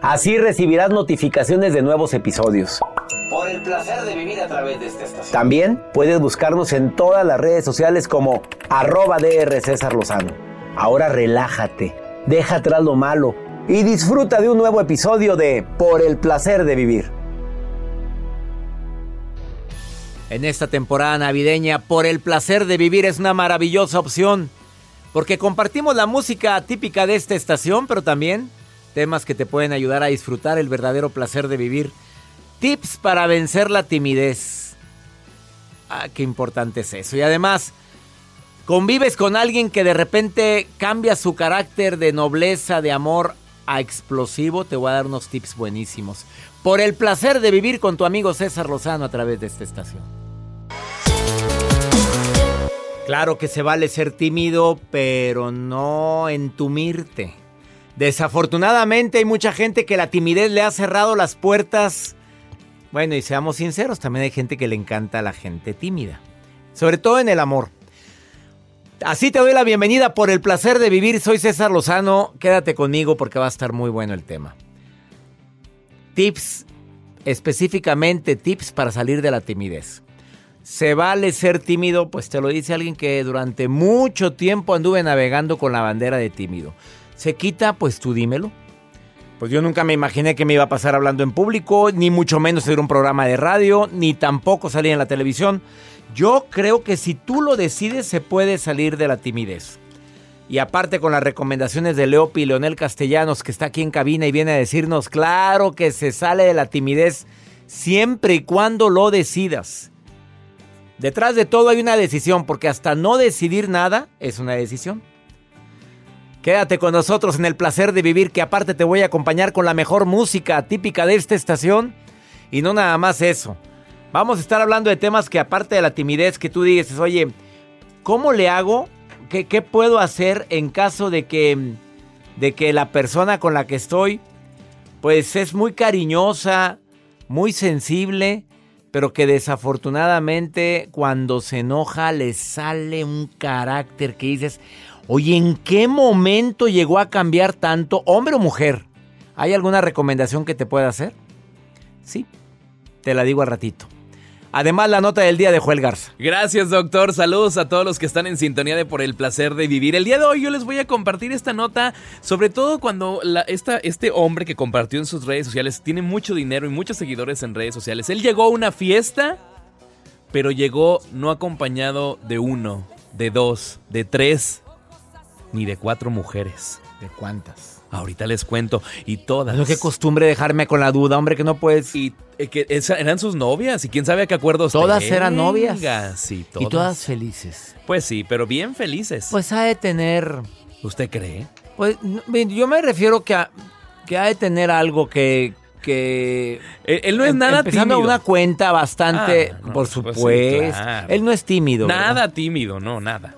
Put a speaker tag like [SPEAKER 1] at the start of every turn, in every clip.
[SPEAKER 1] Así recibirás notificaciones de nuevos episodios. Por el placer de vivir a través de esta estación. También puedes buscarnos en todas las redes sociales como arroba DR César Lozano. Ahora relájate, deja atrás lo malo y disfruta de un nuevo episodio de Por el placer de vivir. En esta temporada navideña, Por el placer de vivir es una maravillosa opción. Porque compartimos la música típica de esta estación, pero también temas que te pueden ayudar a disfrutar el verdadero placer de vivir. Tips para vencer la timidez. Ah, qué importante es eso. Y además, convives con alguien que de repente cambia su carácter de nobleza, de amor a explosivo. Te voy a dar unos tips buenísimos. Por el placer de vivir con tu amigo César Lozano a través de esta estación. Claro que se vale ser tímido, pero no entumirte. Desafortunadamente hay mucha gente que la timidez le ha cerrado las puertas. Bueno, y seamos sinceros, también hay gente que le encanta a la gente tímida. Sobre todo en el amor. Así te doy la bienvenida por el placer de vivir. Soy César Lozano. Quédate conmigo porque va a estar muy bueno el tema. Tips, específicamente tips para salir de la timidez. ¿Se vale ser tímido? Pues te lo dice alguien que durante mucho tiempo anduve navegando con la bandera de tímido. ¿Se quita? Pues tú dímelo. Pues yo nunca me imaginé que me iba a pasar hablando en público, ni mucho menos hacer un programa de radio, ni tampoco salir en la televisión. Yo creo que si tú lo decides se puede salir de la timidez. Y aparte con las recomendaciones de Leopi y Leonel Castellanos, que está aquí en cabina y viene a decirnos, claro que se sale de la timidez siempre y cuando lo decidas. Detrás de todo hay una decisión, porque hasta no decidir nada es una decisión. Quédate con nosotros en el placer de vivir, que aparte te voy a acompañar con la mejor música típica de esta estación. Y no nada más eso. Vamos a estar hablando de temas que aparte de la timidez que tú dices, oye, ¿cómo le hago? ¿Qué, qué puedo hacer en caso de que, de que la persona con la que estoy, pues es muy cariñosa, muy sensible, pero que desafortunadamente cuando se enoja le sale un carácter que dices, oye, ¿en qué momento llegó a cambiar tanto, hombre o mujer? ¿Hay alguna recomendación que te pueda hacer? Sí, te la digo al ratito. Además, la nota del día de Joel Garza.
[SPEAKER 2] Gracias, doctor. Saludos a todos los que están en sintonía de Por el Placer de Vivir. El día de hoy yo les voy a compartir esta nota, sobre todo cuando esta, este hombre que compartió en sus redes sociales tiene mucho dinero y muchos seguidores en redes sociales. Él llegó a una fiesta, pero llegó no acompañado de uno, de dos, de tres, ni de cuatro mujeres.
[SPEAKER 1] ¿De cuántas?
[SPEAKER 2] Ahorita les cuento. Y todas.
[SPEAKER 1] No, qué costumbre dejarme con la duda, hombre, que no puedes.
[SPEAKER 2] Y eh, que esa- eran sus novias. Y quién sabe a qué acuerdos
[SPEAKER 1] Todas eran novias.
[SPEAKER 2] Sí, todas.
[SPEAKER 1] Y todas felices.
[SPEAKER 2] Pues sí, pero bien felices.
[SPEAKER 1] Pues ha de tener.
[SPEAKER 2] ¿Usted cree?
[SPEAKER 1] Pues yo me refiero que, a- que ha de tener algo que. que
[SPEAKER 2] Él, él no es
[SPEAKER 1] em-
[SPEAKER 2] nada
[SPEAKER 1] empezando
[SPEAKER 2] tímido.
[SPEAKER 1] una cuenta bastante.
[SPEAKER 2] Ah, no,
[SPEAKER 1] por
[SPEAKER 2] pues sí,
[SPEAKER 1] supuesto.
[SPEAKER 2] claro.
[SPEAKER 1] Él no es tímido. ¿verdad?
[SPEAKER 2] Nada tímido, no, nada.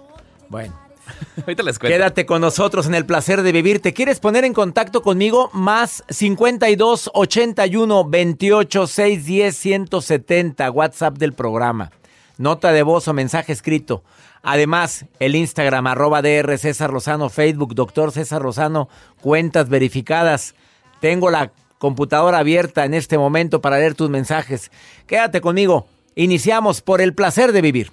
[SPEAKER 1] Bueno. Quédate con nosotros en el placer de vivir. ¿Te quieres poner en contacto conmigo? Más 52 81 28 610 170. WhatsApp del programa. Nota de voz o mensaje escrito. Además, el Instagram, arroba DR César Lozano, Facebook, doctor César Lozano, cuentas verificadas. Tengo la computadora abierta en este momento para leer tus mensajes. Quédate conmigo. Iniciamos por el placer de vivir.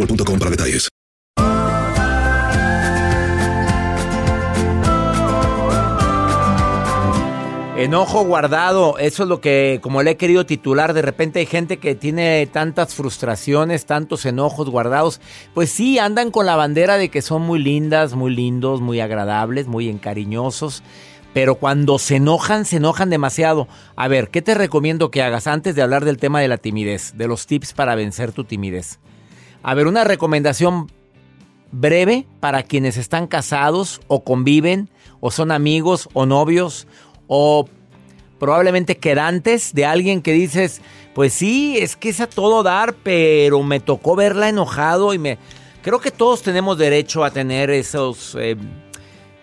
[SPEAKER 3] boostmobile.com detalles.
[SPEAKER 1] Enojo guardado, eso es lo que, como le he querido titular, de repente hay gente que tiene tantas frustraciones, tantos enojos guardados, pues sí, andan con la bandera de que son muy lindas, muy lindos, muy agradables, muy encariñosos, pero cuando se enojan, se enojan demasiado. A ver, ¿qué te recomiendo que hagas antes de hablar del tema de la timidez, de los tips para vencer tu timidez? A ver, una recomendación breve para quienes están casados o conviven o son amigos o novios o probablemente quedantes de alguien que dices, pues sí, es que es a todo dar, pero me tocó verla enojado y me... Creo que todos tenemos derecho a tener esos, eh,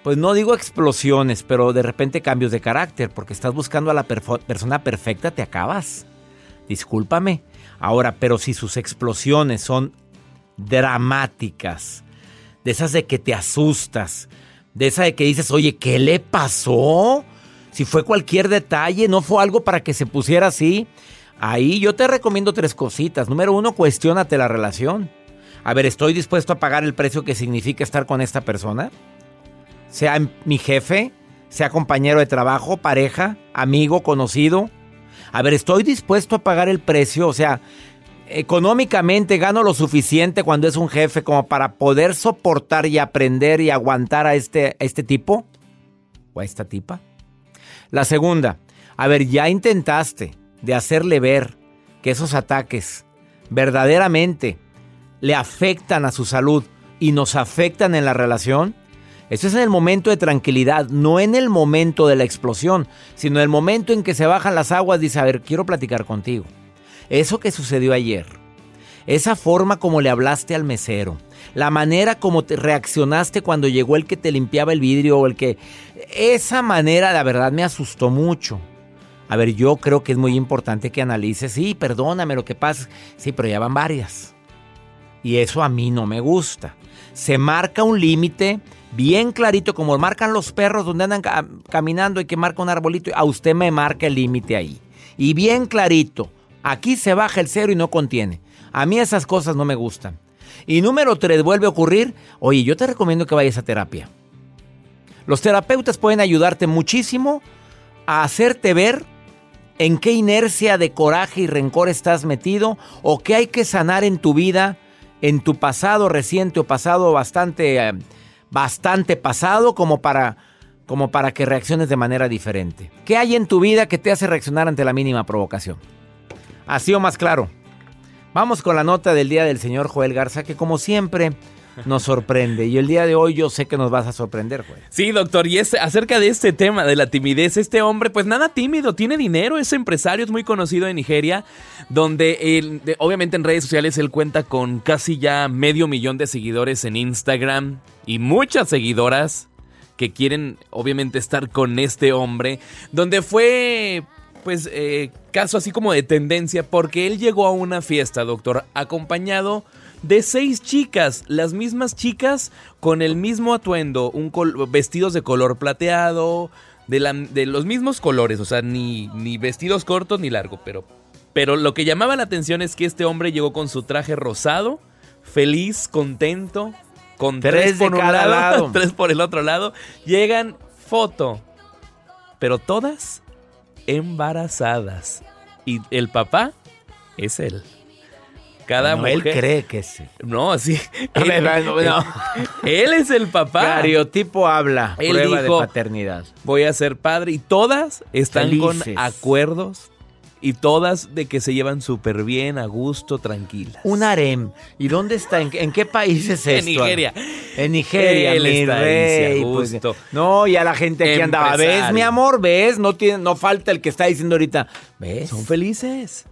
[SPEAKER 1] pues no digo explosiones, pero de repente cambios de carácter, porque estás buscando a la persona perfecta, te acabas. Discúlpame. Ahora, pero si sus explosiones son dramáticas, de esas de que te asustas, de esa de que dices, oye, ¿qué le pasó? Si fue cualquier detalle, no fue algo para que se pusiera así. Ahí yo te recomiendo tres cositas. Número uno, cuestiónate la relación. A ver, ¿estoy dispuesto a pagar el precio que significa estar con esta persona? Sea mi jefe, sea compañero de trabajo, pareja, amigo, conocido. A ver, ¿estoy dispuesto a pagar el precio? O sea, económicamente gano lo suficiente cuando es un jefe como para poder soportar y aprender y aguantar a este, este tipo o a esta tipa. La segunda, a ver, ya intentaste de hacerle ver que esos ataques verdaderamente le afectan a su salud y nos afectan en la relación. Eso es en el momento de tranquilidad, no en el momento de la explosión, sino en el momento en que se bajan las aguas. Dice, a ver, quiero platicar contigo. Eso que sucedió ayer, esa forma como le hablaste al mesero, la manera como te reaccionaste cuando llegó el que te limpiaba el vidrio o el que... Esa manera, la verdad, me asustó mucho. A ver, yo creo que es muy importante que analices, sí, perdóname lo que pasa, sí, pero ya van varias. Y eso a mí no me gusta. Se marca un límite bien clarito, como marcan los perros donde andan caminando y que marca un arbolito, a usted me marca el límite ahí. Y bien clarito, aquí se baja el cero y no contiene. A mí esas cosas no me gustan. Y número tres, vuelve a ocurrir, oye, yo te recomiendo que vayas a terapia. Los terapeutas pueden ayudarte muchísimo a hacerte ver en qué inercia de coraje y rencor estás metido o qué hay que sanar en tu vida, en tu pasado reciente o pasado bastante, eh, bastante pasado como para, como para que reacciones de manera diferente. ¿Qué hay en tu vida que te hace reaccionar ante la mínima provocación? Así o más claro. Vamos con la nota del día del señor Joel Garza, que como siempre nos sorprende. Y el día de hoy yo sé que nos vas a sorprender, Joel.
[SPEAKER 2] Sí, doctor, y es acerca de este tema de la timidez. Este hombre, pues nada tímido, tiene dinero, es empresario, es muy conocido en Nigeria, donde obviamente en redes sociales él cuenta con casi ya medio millón de seguidores en Instagram y muchas seguidoras que quieren obviamente estar con este hombre, donde fue pues, eh, caso así como de tendencia, porque él llegó a una fiesta, doctor, acompañado de seis chicas, las mismas chicas con el mismo atuendo, un vestidos de color plateado, de, la, de, los mismos colores, o sea, ni, ni vestidos cortos ni largos, pero, pero lo que llamaba la atención es que este hombre llegó con su traje rosado, feliz, contento, con tres, por un lado, tres por el otro lado, llegan foto, pero todas embarazadas. Y el papá es él. Cada
[SPEAKER 1] no, Él cree que sí.
[SPEAKER 2] No, sí. Él, es el papá.
[SPEAKER 1] Cariotipo habla. Él prueba de paternidad.
[SPEAKER 2] Voy a ser padre. Y todas están con acuerdos y todas de que se llevan súper bien, a gusto, tranquilas.
[SPEAKER 1] Un harem. ¿Y dónde está? ¿En, qué país es esto?
[SPEAKER 2] En Nigeria.
[SPEAKER 1] En Nigeria,
[SPEAKER 2] Él
[SPEAKER 1] mi rey. Pues, no, ya la gente aquí andaba. ¿Ves, mi amor? ¿Ves? No, tiene, no falta el que está diciendo ahorita. ¿Ves?
[SPEAKER 2] Son felices.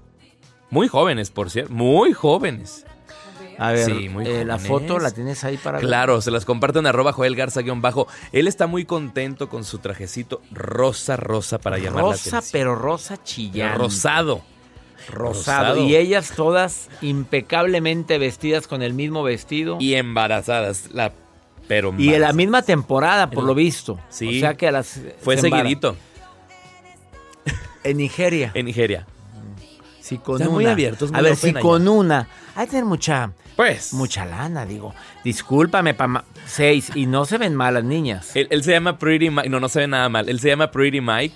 [SPEAKER 2] Muy jóvenes, por cierto. Muy jóvenes.
[SPEAKER 1] A ver, eh, la foto la tienes ahí para
[SPEAKER 2] Claro, se las comparto en arroba Joel Garza bajo. Él está muy contento con su trajecito rosa, rosa para llamar la atención.
[SPEAKER 1] Rosa, pero rosa chillante.
[SPEAKER 2] Rosado.
[SPEAKER 1] Rosado. Y ellas todas impecablemente vestidas con el mismo vestido.
[SPEAKER 2] Y embarazadas. La, pero
[SPEAKER 1] y en la misma temporada, por lo visto.
[SPEAKER 2] Sí.
[SPEAKER 1] O sea que a las.
[SPEAKER 2] Fue seguidito.
[SPEAKER 1] En Nigeria.
[SPEAKER 2] En Nigeria.
[SPEAKER 1] Si con una. muy abiertos. a ver, si con una. Hay que tener mucha.
[SPEAKER 2] Pues.
[SPEAKER 1] Mucha lana, digo. Discúlpame, pa seis. Y no se ven mal las niñas.
[SPEAKER 2] Él, se llama Pretty Mike. No, no se ve nada mal. Él se llama Pretty Mike.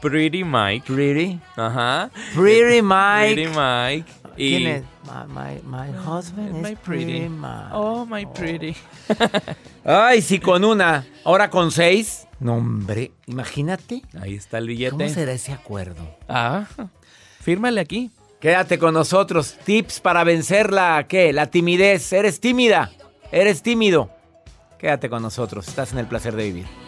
[SPEAKER 2] Pretty Mike.
[SPEAKER 1] Pretty.
[SPEAKER 2] Ajá.
[SPEAKER 1] Pretty Mike.
[SPEAKER 2] Pretty Mike.
[SPEAKER 1] Y ¿Quién es? My, my, husband my is pretty. Mike.
[SPEAKER 2] Oh, my pretty.
[SPEAKER 1] Ay, si con una. Ahora con seis. No, hombre. Imagínate.
[SPEAKER 2] Ahí está el billete.
[SPEAKER 1] ¿Cómo será ese acuerdo?
[SPEAKER 2] Ah. Fírmale aquí.
[SPEAKER 1] Quédate con nosotros. Tips para vencer la, ¿qué? La timidez. ¿Eres tímida? ¿Eres tímido? Quédate con nosotros. Estás en el placer de vivir.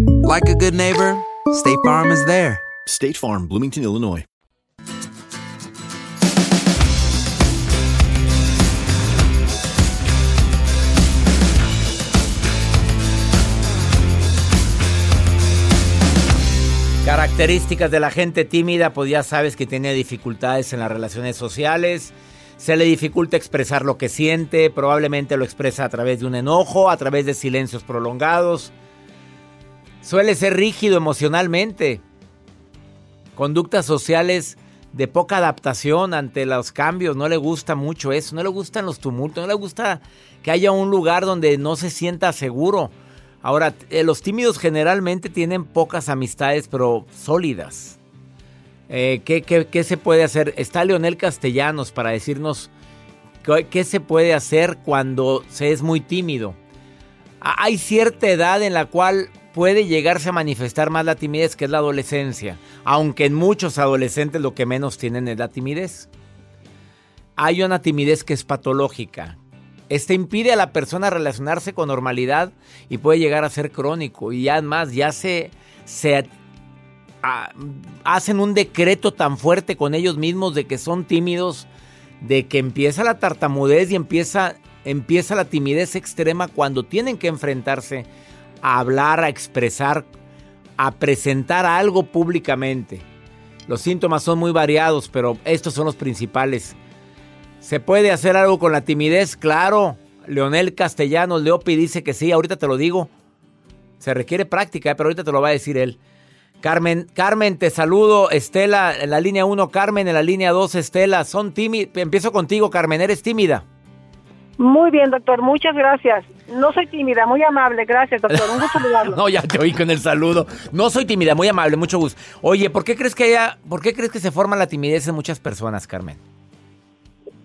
[SPEAKER 4] like a good neighbor, State Farm is there.
[SPEAKER 5] State Farm, Bloomington, Illinois.
[SPEAKER 1] Características de la gente tímida, pues ya sabes que tiene dificultades en las relaciones sociales, se le dificulta expresar lo que siente, probablemente lo expresa a través de un enojo, a través de silencios prolongados. Suele ser rígido emocionalmente, conductas sociales de poca adaptación ante los cambios, no le gusta mucho eso, no le gustan los tumultos, no le gusta que haya un lugar donde no se sienta seguro. Ahora, eh, los tímidos generalmente tienen pocas amistades, pero sólidas. Eh, ¿qué, qué, qué se puede hacer? Está Leonel Castellanos para decirnos qué, se puede hacer cuando se es muy tímido. Hay cierta edad en la cual puede llegarse a manifestar más la timidez, que es la adolescencia. Aunque en muchos adolescentes lo que menos tienen es la timidez. Hay una timidez que es patológica. Este impide a la persona relacionarse con normalidad y puede llegar a ser crónico. Y además ya se, se hacen un decreto tan fuerte con ellos mismos de que son tímidos, de que empieza la tartamudez y empieza, empieza la timidez extrema cuando tienen que enfrentarse a hablar, a expresar, a presentar algo públicamente. Los síntomas son muy variados, pero estos son los principales. ¿Se puede hacer algo con la timidez? Claro. Leonel Castellanos Leopi dice que sí, ahorita te lo digo. Se requiere práctica, pero ahorita te lo va a decir él. Carmen, Carmen, te saludo. Estela en la línea 1, Carmen en la línea 2, Estela. Son tímidas. Empiezo contigo, Carmen. ¿Eres tímida?
[SPEAKER 6] Muy bien, doctor, muchas gracias. No soy tímida, muy amable, gracias, doctor. Un gusto saludarlo.
[SPEAKER 1] No, ya te oí con el saludo. No soy tímida, muy amable, mucho gusto. Oye, ¿por qué crees que haya, por qué crees que se forma la timidez en muchas personas, Carmen?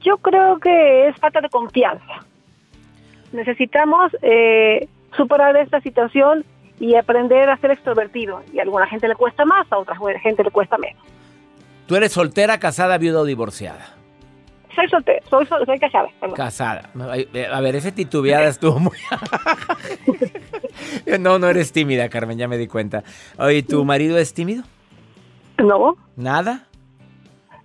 [SPEAKER 6] Yo creo que es falta de confianza. Necesitamos eh, superar esta situación y aprender a ser extrovertido. Y a alguna gente le cuesta más, a otra gente le cuesta menos.
[SPEAKER 1] ¿Tú eres soltera, casada, viuda o divorciada?
[SPEAKER 6] Soy soltera, soy, sol- soy casada. perdón.
[SPEAKER 1] Casada. Eh, A ver, ese titubeada estuvo muy... no, no eres tímida, Carmen, ya me di cuenta. Oye, ¿tu marido es tímido?
[SPEAKER 6] No,
[SPEAKER 1] ¿Nada?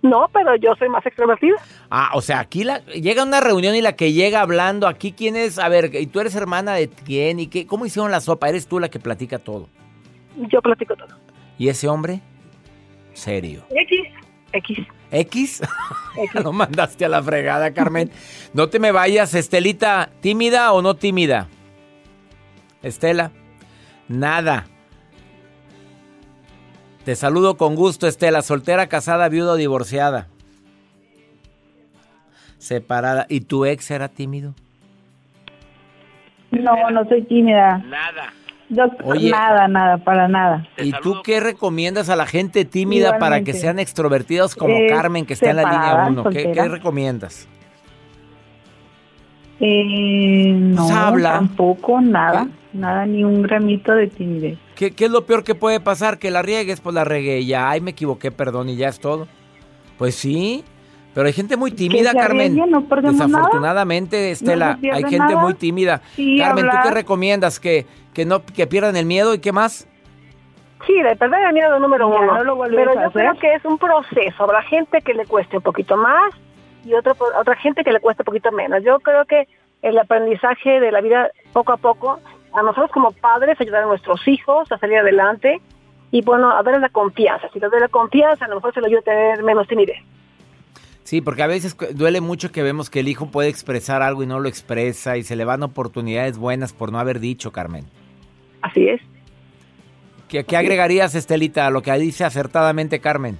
[SPEAKER 6] no, pero yo soy más extrovertida.
[SPEAKER 1] Ah, o sea, aquí la, llega una reunión y la que llega hablando, aquí quién es, a ver, ¿y tú eres hermana de quién? ¿Y qué? ¿Cómo hicieron la sopa? Eres tú la que platica todo.
[SPEAKER 6] Yo platico todo.
[SPEAKER 1] ¿Y ese hombre? Serio.
[SPEAKER 6] X, X.
[SPEAKER 1] ¿X? Ya no mandaste a la fregada, Carmen. No te me vayas, Estelita. ¿Tímida o no tímida? Estela. Nada. Te saludo con gusto, Estela. Soltera, casada, viuda o divorciada. Separada. ¿Y tu ex era tímido?
[SPEAKER 7] No, no soy tímida.
[SPEAKER 1] Nada.
[SPEAKER 7] Doctor, nada, nada, para nada.
[SPEAKER 1] ¿Y tú qué recomiendas a la gente tímida para que sean extrovertidos como
[SPEAKER 7] Eh,
[SPEAKER 1] Carmen, que está en la línea
[SPEAKER 7] separada,
[SPEAKER 1] 1? ¿Qué, recomiendas?
[SPEAKER 7] Eh, no,
[SPEAKER 1] Pues habla.
[SPEAKER 7] tampoco, nada, nada, ni un gramito de timidez.
[SPEAKER 1] ¿Qué, qué es lo peor que puede pasar? Que la riegues, pues la regué y ya, ay, me equivoqué, perdón, y ya es todo. Pues sí, pero hay gente muy tímida, Carmen.
[SPEAKER 7] no nada.
[SPEAKER 1] Desafortunadamente, Estela, hay gente
[SPEAKER 7] nada.
[SPEAKER 1] muy tímida.
[SPEAKER 7] Sí,
[SPEAKER 1] Carmen, ¿tú qué
[SPEAKER 7] hablar.
[SPEAKER 1] recomiendas? ¿Que, que no que pierdan el miedo y qué más?
[SPEAKER 6] Sí, de perder el miedo número
[SPEAKER 7] Ya,
[SPEAKER 6] uno.
[SPEAKER 7] no lo vuelves
[SPEAKER 6] Pero yo
[SPEAKER 7] hacer.
[SPEAKER 6] creo que es un proceso. Habrá gente que le cueste un poquito más y otra, otra gente que le cueste un poquito menos. Yo creo que el aprendizaje de la vida poco a poco, a nosotros como padres, ayudar a nuestros hijos a salir adelante y bueno, a ver la confianza. Si te doy la confianza, a lo mejor se lo ayuda a tener menos timidez.
[SPEAKER 1] Sí, porque a veces duele mucho que vemos que el hijo puede expresar algo y no lo expresa y se le van oportunidades buenas por no haber dicho, Carmen.
[SPEAKER 6] Así es.
[SPEAKER 1] ¿Qué, qué agregarías, Estelita, a lo que dice acertadamente Carmen?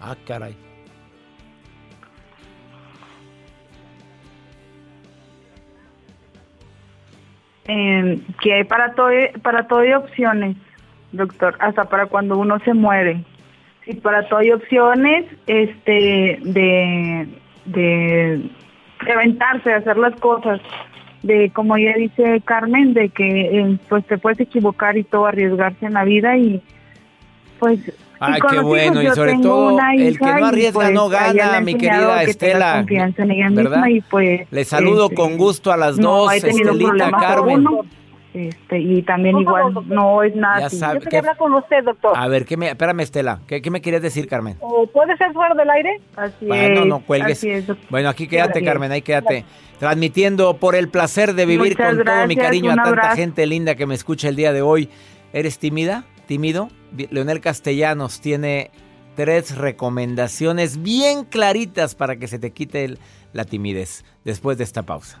[SPEAKER 1] Ah, caray.
[SPEAKER 7] Eh, que hay para todo, para todo hay opciones, doctor, hasta para cuando uno se muere. Sí, para todo hay opciones este, de, de, aventarse, de hacer las cosas. De, como ya dice Carmen, de que eh, pues te puedes equivocar y todo, arriesgarse en la vida y pues... y
[SPEAKER 1] Ay,
[SPEAKER 7] con
[SPEAKER 1] qué
[SPEAKER 7] los
[SPEAKER 1] bueno,
[SPEAKER 7] hijos,
[SPEAKER 1] y sobre todo el que no arriesga
[SPEAKER 7] pues,
[SPEAKER 1] no gana, mi querida
[SPEAKER 7] que
[SPEAKER 1] Estela.
[SPEAKER 7] confianza en ella
[SPEAKER 1] ¿verdad?
[SPEAKER 7] misma y pues
[SPEAKER 1] Le saludo
[SPEAKER 7] este,
[SPEAKER 1] con gusto a las
[SPEAKER 7] no
[SPEAKER 1] dos, Estelita, Carmen.
[SPEAKER 7] este, y también igual no es nada
[SPEAKER 1] Ya
[SPEAKER 7] así.
[SPEAKER 1] sabe,
[SPEAKER 6] Yo quería
[SPEAKER 1] ¿qué-
[SPEAKER 6] hablar con usted, doctor.
[SPEAKER 1] A ver, ¿qué me, espérame, Estela, ¿qué, qué me querías decir, Carmen?
[SPEAKER 6] ¿O ¿Puede ser fuera del aire?
[SPEAKER 7] Así
[SPEAKER 1] Bueno, no cuelgues.
[SPEAKER 7] así es, doctor.
[SPEAKER 1] Bueno, aquí quédate. Carmen, ahí quédate. Transmitiendo por el placer de vivir
[SPEAKER 7] Muchas
[SPEAKER 1] con todo mi cariño a tanta
[SPEAKER 7] abrazo.
[SPEAKER 1] gente linda que me escucha el día de hoy. ¿Eres tímida? ¿Tímido? Leonel Castellanos tiene tres recomendaciones bien claritas para que se te quite la timidez después de esta pausa.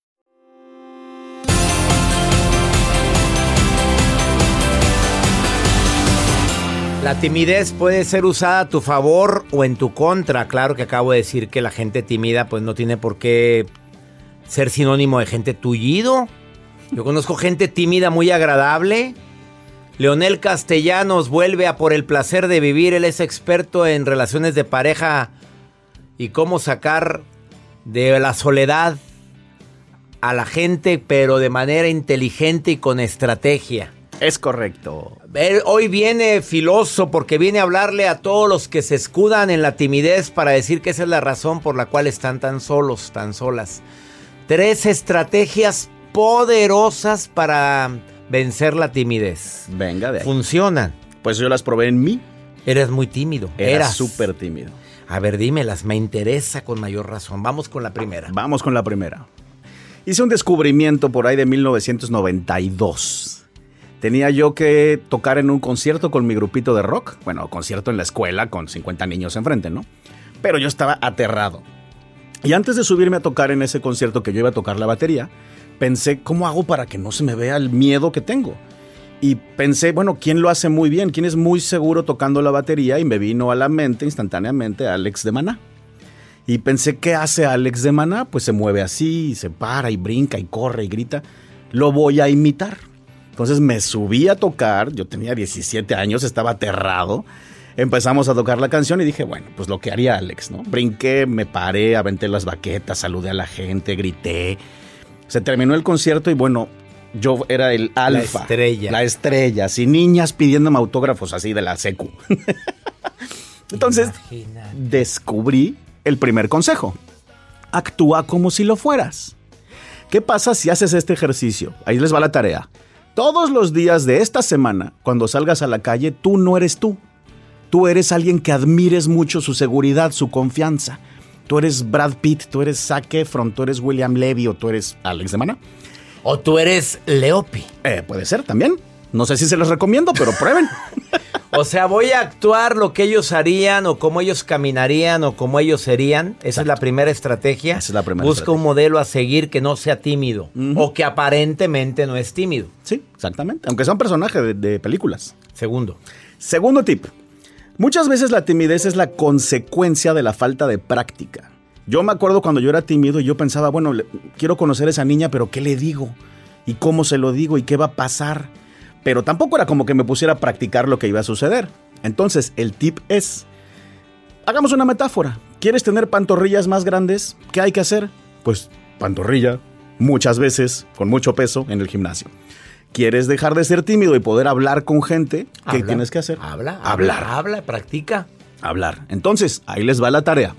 [SPEAKER 1] La timidez puede ser usada a tu favor o en tu contra. Claro que acabo de decir que la gente tímida pues no tiene por qué ser sinónimo de gente tullido. Yo conozco gente tímida muy agradable. Leonel Castellanos vuelve a por el placer de vivir. Él es experto en relaciones de pareja y cómo sacar de la soledad a la gente, pero de manera inteligente y con estrategia.
[SPEAKER 8] Es correcto.
[SPEAKER 1] Hoy viene filoso porque viene a hablarle a todos los que se escudan en la timidez para decir que esa es la razón por la cual están tan solos, tan solas. Tres estrategias poderosas para vencer la timidez.
[SPEAKER 9] Venga, de ahí.
[SPEAKER 1] Funcionan.
[SPEAKER 9] Pues yo las probé en mí.
[SPEAKER 1] Eres muy tímido.
[SPEAKER 9] Era
[SPEAKER 1] Eras.
[SPEAKER 9] súper tímido.
[SPEAKER 1] A ver, dímelas, me interesa con mayor razón. Vamos con la primera.
[SPEAKER 9] Vamos con la primera. Hice un descubrimiento por ahí de 1992. Tenía yo que tocar en un concierto con mi grupito de rock. Bueno, concierto en la escuela con 50 niños enfrente, ¿no? Pero yo estaba aterrado. Y antes de subirme a tocar en ese concierto que yo iba a tocar la batería, pensé, ¿cómo hago para que no se me vea el miedo que tengo? Y pensé, bueno, ¿quién lo hace muy bien? ¿Quién es muy seguro tocando la batería? Y me vino a la mente instantáneamente Alex de Maná. Y pensé, ¿qué hace Alex de Maná? Pues se mueve así, se para y brinca y corre y grita. Lo voy a imitar. Entonces me subí a tocar, yo tenía 17 años, estaba aterrado. Empezamos a tocar la canción y dije, bueno, pues lo que haría Alex, ¿no? Brinqué, me paré, aventé las baquetas, saludé a la gente, grité. Se terminó el concierto y bueno, yo era el alfa.
[SPEAKER 1] estrella.
[SPEAKER 9] La estrella. Así niñas pidiéndome autógrafos así de la secu. Entonces, descubrí el primer consejo. Actúa como si lo fueras. ¿Qué pasa si haces este ejercicio? Ahí les va la tarea. Todos los días de esta semana, cuando salgas a la calle, tú no eres tú. Tú eres alguien que admires mucho su seguridad, su confianza. Tú eres Brad Pitt, tú eres Zac Efron, tú eres William Levy o tú eres Alex de Mana.
[SPEAKER 1] O tú eres Leopi.
[SPEAKER 9] Eh, puede ser también. No sé si se los recomiendo, pero prueben.
[SPEAKER 1] O sea, voy a actuar lo que ellos harían o cómo ellos caminarían o cómo ellos serían. Esa es la primera estrategia.
[SPEAKER 9] Esa es la primera
[SPEAKER 1] Busca un modelo a seguir que no sea tímido o que aparentemente no es tímido.
[SPEAKER 9] Sí, exactamente. Aunque sea un personaje de, de películas.
[SPEAKER 1] Segundo.
[SPEAKER 9] Segundo tip. Muchas veces la timidez es la consecuencia de la falta de práctica. Yo me acuerdo cuando yo era tímido y yo pensaba, bueno, le- quiero conocer a esa niña, pero ¿qué le digo? ¿Y cómo se lo digo? ¿Y qué va a pasar? Pero tampoco era como que me pusiera a practicar lo que iba a suceder. Entonces, el tip es, hagamos una metáfora. ¿Quieres tener pantorrillas más grandes? ¿Qué hay que hacer? Pues pantorrilla, muchas veces, con mucho peso, en el gimnasio. ¿Quieres dejar de ser tímido y poder hablar con gente? ¿Qué
[SPEAKER 1] Habla.
[SPEAKER 9] tienes que hacer?
[SPEAKER 1] Habla,
[SPEAKER 9] Hablar.
[SPEAKER 1] habla, habla, practica.
[SPEAKER 9] Hablar. Entonces, ahí les va la tarea.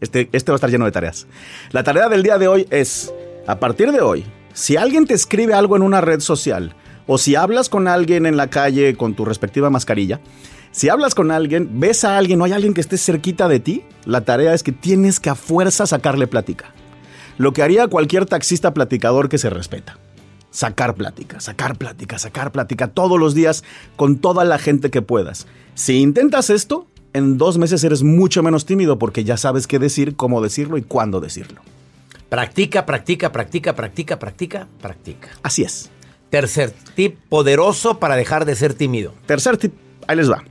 [SPEAKER 9] Este, este va a estar lleno de tareas. La tarea del día de hoy es, a partir de hoy, si alguien te escribe algo en una red social, o si hablas con alguien en la calle con tu respectiva mascarilla, si hablas con alguien, ves a alguien o hay alguien que esté cerquita de ti, la tarea es que tienes que a fuerza sacarle plática. Lo que haría cualquier taxista platicador que se respeta. Sacar plática, sacar plática, sacar plática todos los días con toda la gente que puedas. Si intentas esto, en dos meses eres mucho menos tímido porque ya sabes qué decir, cómo decirlo y cuándo decirlo.
[SPEAKER 1] Practica, practica, practica, practica, practica, practica.
[SPEAKER 9] Así es.
[SPEAKER 1] Tercer tip poderoso para dejar de ser tímido.
[SPEAKER 9] Tercer tip, ahí les va.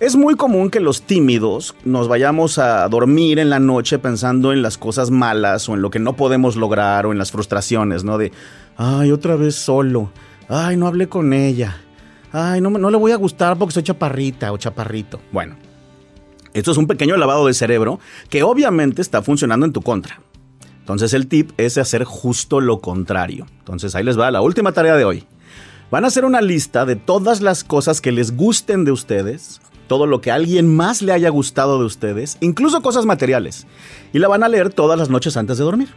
[SPEAKER 9] Es muy común que los tímidos nos vayamos a dormir en la noche pensando en las cosas malas o en lo que no podemos lograr o en las frustraciones, ¿no? De, ay, otra vez solo. Ay, no hablé con ella. Ay, no, no le voy a gustar porque soy chaparrita o chaparrito. Bueno, esto es un pequeño lavado de cerebro que obviamente está funcionando en tu contra. Entonces el tip es hacer justo lo contrario. Entonces ahí les va la última tarea de hoy. Van a hacer una lista de todas las cosas que les gusten de ustedes, todo lo que a alguien más le haya gustado de ustedes, incluso cosas materiales. Y la van a leer todas las noches antes de dormir.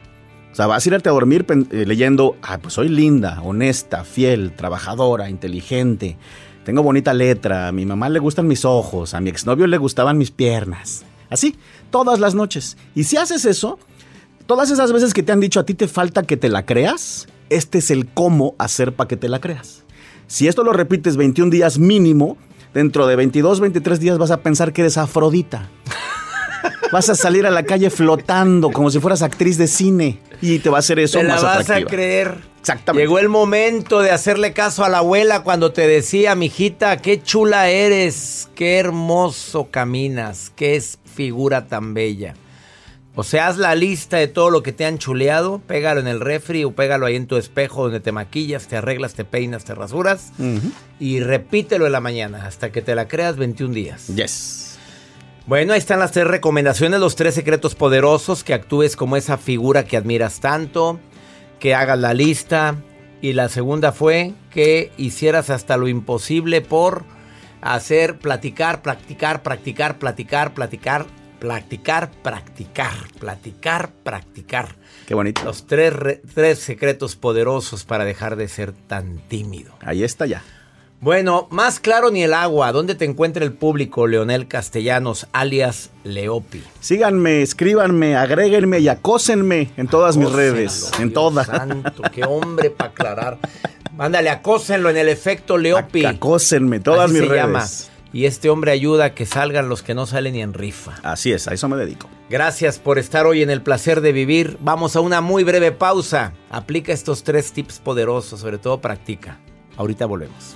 [SPEAKER 9] O sea, vas a irte a dormir eh, leyendo, ah, pues soy linda, honesta, fiel, trabajadora, inteligente, tengo bonita letra, a mi mamá le gustan mis ojos, a mi exnovio le gustaban mis piernas. Así, todas las noches. Y si haces eso, todas esas veces que te han dicho a ti te falta que te la creas, este es el cómo hacer para que te la creas. Si esto lo repites 21 días mínimo, dentro de 22, 23 días vas a pensar que eres Afrodita. Vas a salir a la calle flotando como si fueras actriz de cine y te va a hacer eso
[SPEAKER 1] Te la
[SPEAKER 9] más
[SPEAKER 1] vas
[SPEAKER 9] atractiva.
[SPEAKER 1] a creer.
[SPEAKER 9] Exactamente.
[SPEAKER 1] Llegó el momento de hacerle caso a la abuela cuando te decía, mijita, qué chula eres, qué hermoso caminas, qué es figura tan bella. O sea, haz la lista de todo lo que te han chuleado, pégalo en el refri o pégalo ahí en tu espejo donde te maquillas, te arreglas, te peinas, te rasuras y repítelo en la mañana hasta que te la creas 21 días.
[SPEAKER 9] Yes.
[SPEAKER 1] Bueno, ahí están las tres recomendaciones, los tres secretos poderosos, que actúes como esa figura que admiras tanto, que hagas la lista. Y la segunda fue que hicieras hasta lo imposible por hacer, platicar, practicar, practicar, platicar, platicar, platicar, practicar, platicar, practicar.
[SPEAKER 9] Qué bonito.
[SPEAKER 1] Los tres, re- tres secretos poderosos para dejar de ser tan tímido.
[SPEAKER 9] Ahí está ya.
[SPEAKER 1] Bueno, más claro ni el agua. ¿Dónde te encuentra el público, Leonel Castellanos, alias Leopi?
[SPEAKER 9] Síganme, escríbanme, agréguenme y acósenme en todas mis redes. En todas.
[SPEAKER 1] Santo, qué hombre para aclarar. Mándale, acósenlo en el efecto Leopi.
[SPEAKER 9] Acósenme, todas
[SPEAKER 1] Así
[SPEAKER 9] mis
[SPEAKER 1] se
[SPEAKER 9] redes.
[SPEAKER 1] llama. Y este hombre ayuda a que salgan los que no salen ni en rifa.
[SPEAKER 9] Así es, a eso me dedico.
[SPEAKER 1] Gracias por estar hoy en el placer de vivir. Vamos a una muy breve pausa. Aplica estos tres tips poderosos, sobre todo practica. Ahorita volvemos.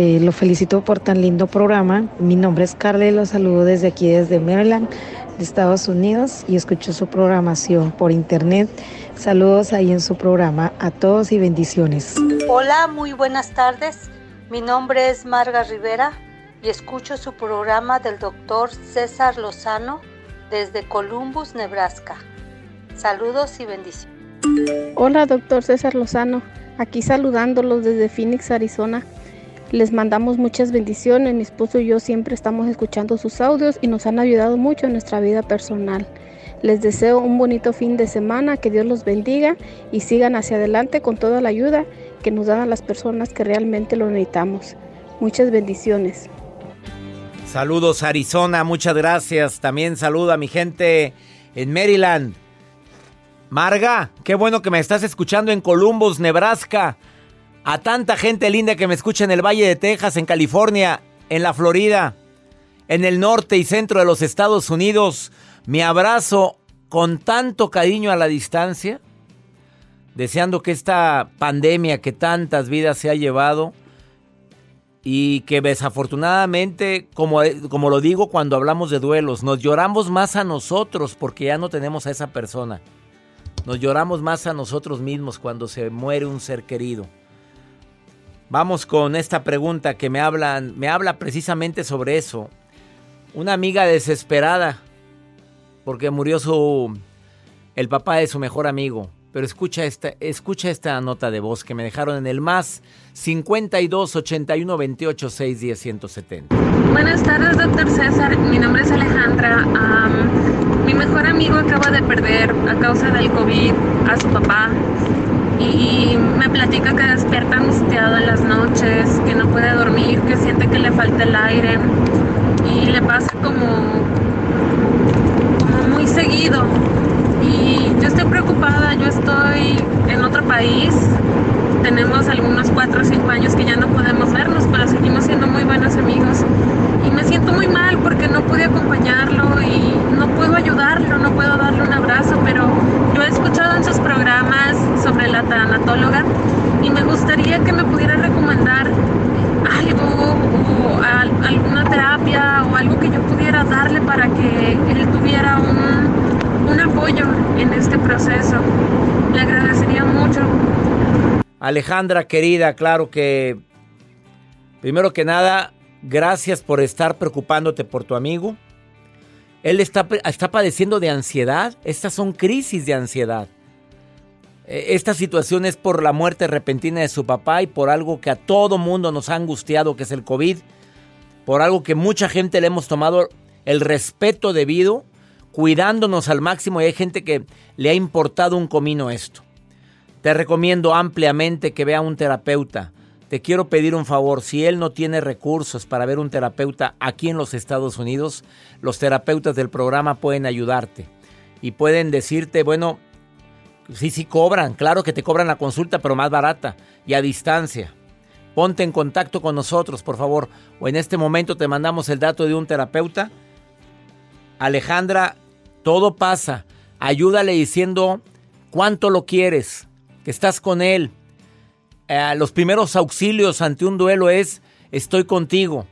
[SPEAKER 10] Eh, lo felicito por tan lindo programa. Mi nombre es Carla y lo saludo desde aquí, desde Maryland, de Estados Unidos, y escucho su programación por internet. Saludos ahí en su programa a todos y bendiciones.
[SPEAKER 11] Hola, muy buenas tardes. Mi nombre es Marga Rivera y escucho su programa del doctor César Lozano desde Columbus, Nebraska. Saludos y bendiciones.
[SPEAKER 12] Hola, doctor César Lozano. Aquí saludándolos desde Phoenix, Arizona. Les mandamos muchas bendiciones. Mi esposo y yo siempre estamos escuchando sus audios y nos han ayudado mucho en nuestra vida personal. Les deseo un bonito fin de semana, que Dios los bendiga y sigan hacia adelante con toda la ayuda que nos dan a las personas que realmente lo necesitamos. Muchas bendiciones.
[SPEAKER 1] Saludos Arizona, muchas gracias. También saludo a mi gente en Maryland. Marga, qué bueno que me estás escuchando en Columbus, Nebraska. A tanta gente linda que me escucha en el Valle de Texas, en California, en la Florida, en el norte y centro de los Estados Unidos. Mi abrazo con tanto cariño a la distancia, deseando que esta pandemia que tantas vidas se ha llevado y que desafortunadamente, como, como lo digo cuando hablamos de duelos, nos lloramos más a nosotros porque ya no tenemos a esa persona. Nos lloramos más a nosotros mismos cuando se muere un ser querido. Vamos con esta pregunta que me hablan, me habla precisamente sobre eso. Una amiga desesperada porque murió su el papá de su mejor amigo. Pero escucha esta, escucha esta nota de voz que me dejaron en el más 52 81 28 6 10 170.
[SPEAKER 13] Buenas tardes, doctor César. Mi nombre es Alejandra. Mi mejor amigo acaba de perder a causa del COVID a su papá y me platica que despierta angustiado en las noches, que no puede dormir, que siente que le falta el aire y le pasa como, como muy seguido. Y yo estoy preocupada, yo estoy en otro país, tenemos algunos 4 o 5 años que ya no podemos vernos, pero seguimos siendo muy buenos amigos. Y me siento muy mal porque no pude acompañarlo y no puedo ayudarlo, no puedo darle un abrazo, pero he escuchado en sus programas sobre la tanatóloga y me gustaría que me pudiera recomendar algo o al- alguna terapia o algo que yo pudiera darle para que él tuviera un, un apoyo en este proceso. Le agradecería mucho.
[SPEAKER 1] Alejandra, querida, claro que primero que nada, gracias por estar preocupándote por tu amigo. Él está, está padeciendo de ansiedad. Estas son crisis de ansiedad. Eh, Esta situación es por la muerte repentina de su papá y por algo que a todo mundo nos ha angustiado, que es el COVID. por algo que mucha gente le hemos tomado el respeto debido, cuidándonos al máximo y hay gente que le ha importado un comino esto. Te recomiendo ampliamente que vea un terapeuta. Te quiero pedir un favor, si él no tiene recursos para ver un terapeuta aquí en los Estados Unidos, los terapeutas del programa pueden ayudarte y pueden decirte, bueno, sí, sí cobran, claro que te cobran la consulta, pero más barata y a distancia. Ponte en contacto con nosotros, por favor, o en este momento te mandamos el dato de un terapeuta. Alejandra, todo pasa. Ayúdale diciendo cuánto lo quieres, que estás con él. Eh, los primeros auxilios ante un duelo es estoy contigo.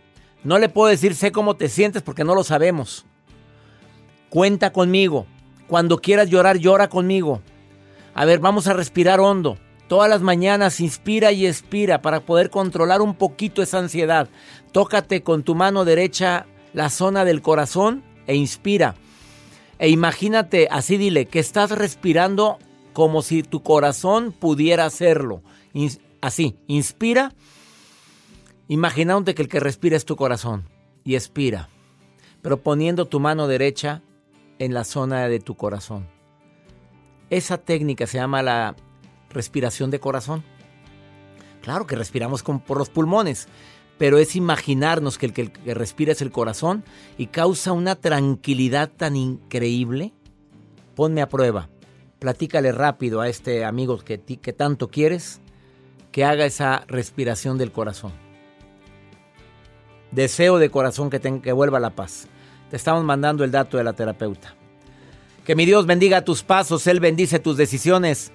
[SPEAKER 1] No le puedo decir sé cómo te sientes porque no lo sabemos. Cuenta conmigo. Cuando quieras llorar, llora conmigo. A ver, vamos a respirar hondo. Todas las mañanas inspira y expira para poder controlar un poquito esa ansiedad. Tócate con tu mano derecha la zona del corazón e inspira. E imagínate, así dile, que estás respirando como si tu corazón pudiera hacerlo. Así, inspira, imaginándote que el que respira es tu corazón. Y expira, pero poniendo tu mano derecha en la zona de tu corazón. Esa técnica se llama la respiración de corazón. Claro que respiramos por los pulmones, pero es imaginarnos que el, que respira es el corazón y causa una tranquilidad tan increíble. Ponme a prueba. Platícale rápido a este amigo que, que tanto quieres que haga esa respiración del corazón. Deseo de corazón que, que vuelva la paz. Te estamos mandando el dato de la terapeuta. Que mi Dios bendiga tus pasos, Él bendice tus decisiones.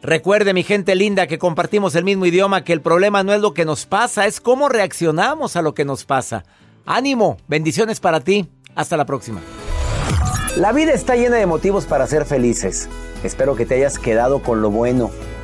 [SPEAKER 1] Recuerde, mi gente linda, que compartimos el mismo idioma, que el problema no es lo que nos pasa, es cómo reaccionamos a lo que nos pasa. Ánimo, bendiciones para ti. Hasta la próxima. La vida está llena de motivos para ser felices. Espero que te hayas quedado con lo bueno